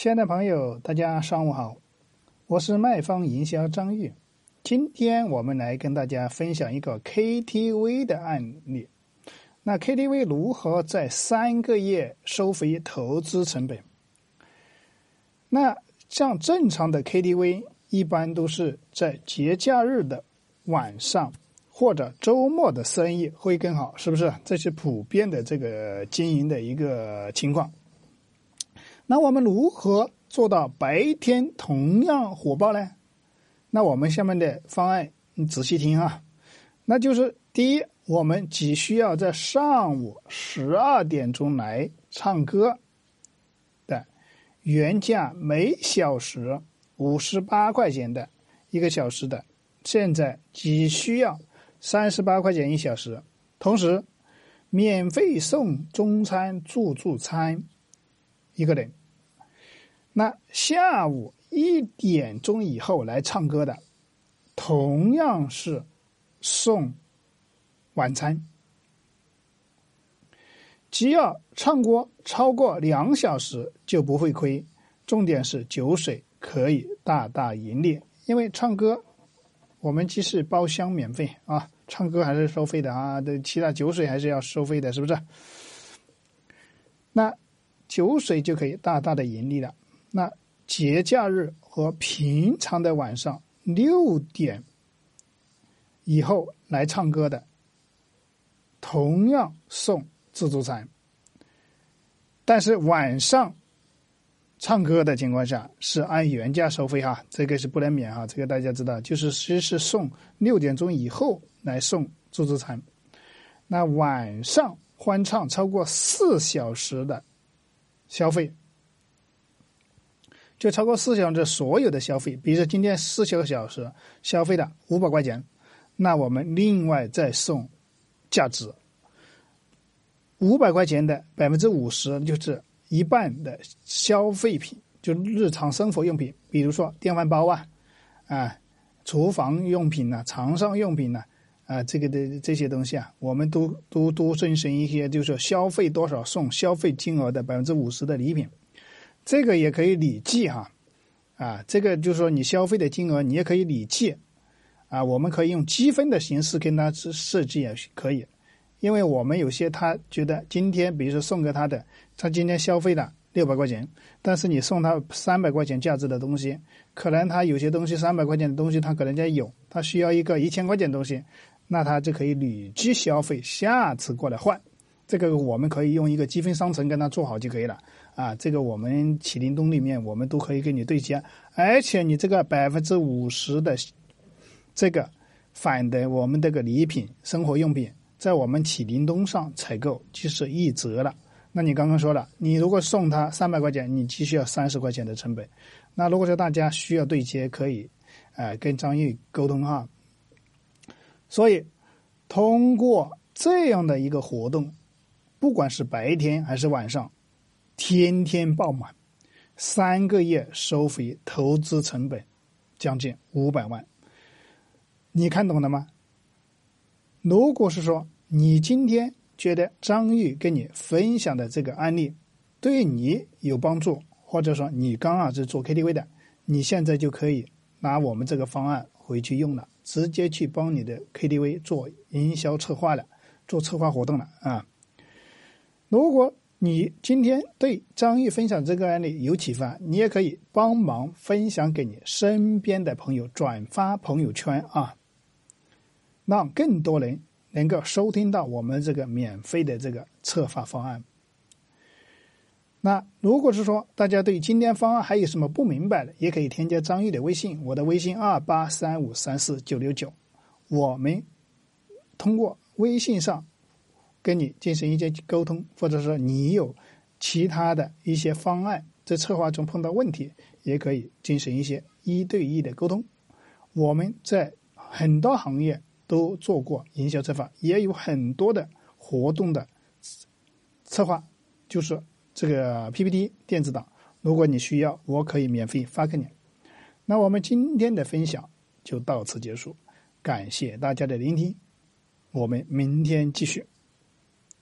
亲爱的朋友，大家上午好，我是卖方营销张玉。今天我们来跟大家分享一个 KTV 的案例。那 KTV 如何在三个月收回投资成本？那像正常的 KTV，一般都是在节假日的晚上或者周末的生意会更好，是不是？这是普遍的这个经营的一个情况。那我们如何做到白天同样火爆呢？那我们下面的方案你仔细听啊。那就是第一，我们只需要在上午十二点钟来唱歌的，原价每小时五十八块钱的一个小时的，现在只需要三十八块钱一小时，同时免费送中餐自助餐一个人。那下午一点钟以后来唱歌的，同样是送晚餐。只要唱歌超过两小时就不会亏。重点是酒水可以大大盈利，因为唱歌我们既是包厢免费啊，唱歌还是收费的啊，的其他酒水还是要收费的，是不是？那酒水就可以大大的盈利了。那节假日和平常的晚上六点以后来唱歌的，同样送自助餐。但是晚上唱歌的情况下是按原价收费哈，这个是不能免哈，这个大家知道，就是其实是送六点钟以后来送自助餐。那晚上欢唱超过四小时的消费。就超过四小时所有的消费，比如说今天四小时消费的五百块钱，那我们另外再送价值五百块钱的百分之五十，就是一半的消费品，就日常生活用品，比如说电饭煲啊，啊，厨房用品呐，床上用品呐，啊，这个的这些东西啊，我们都都都遵循一些，就是消费多少送消费金额的百分之五十的礼品。这个也可以累计哈，啊，这个就是说你消费的金额你也可以累计，啊，我们可以用积分的形式跟他设计也可以，因为我们有些他觉得今天比如说送给他的，他今天消费了六百块钱，但是你送他三百块钱价值的东西，可能他有些东西三百块钱的东西他可能家有，他需要一个一千块钱东西，那他就可以累计消费，下次过来换，这个我们可以用一个积分商城跟他做好就可以了。啊，这个我们启灵东里面，我们都可以给你对接，而且你这个百分之五十的这个返的我们这个礼品、生活用品，在我们启灵东上采购就是一折了。那你刚刚说了，你如果送他三百块钱，你只需要三十块钱的成本。那如果说大家需要对接，可以呃跟张玉沟通哈。所以通过这样的一个活动，不管是白天还是晚上。天天爆满，三个月收回投资成本将近五百万，你看懂了吗？如果是说你今天觉得张玉跟你分享的这个案例对你有帮助，或者说你刚好是做 KTV 的，你现在就可以拿我们这个方案回去用了，直接去帮你的 KTV 做营销策划了，做策划活动了啊！如果你今天对张玉分享这个案例有启发，你也可以帮忙分享给你身边的朋友，转发朋友圈啊，让更多人能够收听到我们这个免费的这个策划方案。那如果是说大家对今天方案还有什么不明白的，也可以添加张玉的微信，我的微信二八三五三四九六九，我们通过微信上。跟你进行一些沟通，或者说你有其他的一些方案，在策划中碰到问题，也可以进行一些一对一的沟通。我们在很多行业都做过营销策划，也有很多的活动的策划，就是这个 PPT 电子档。如果你需要，我可以免费发给你。那我们今天的分享就到此结束，感谢大家的聆听，我们明天继续。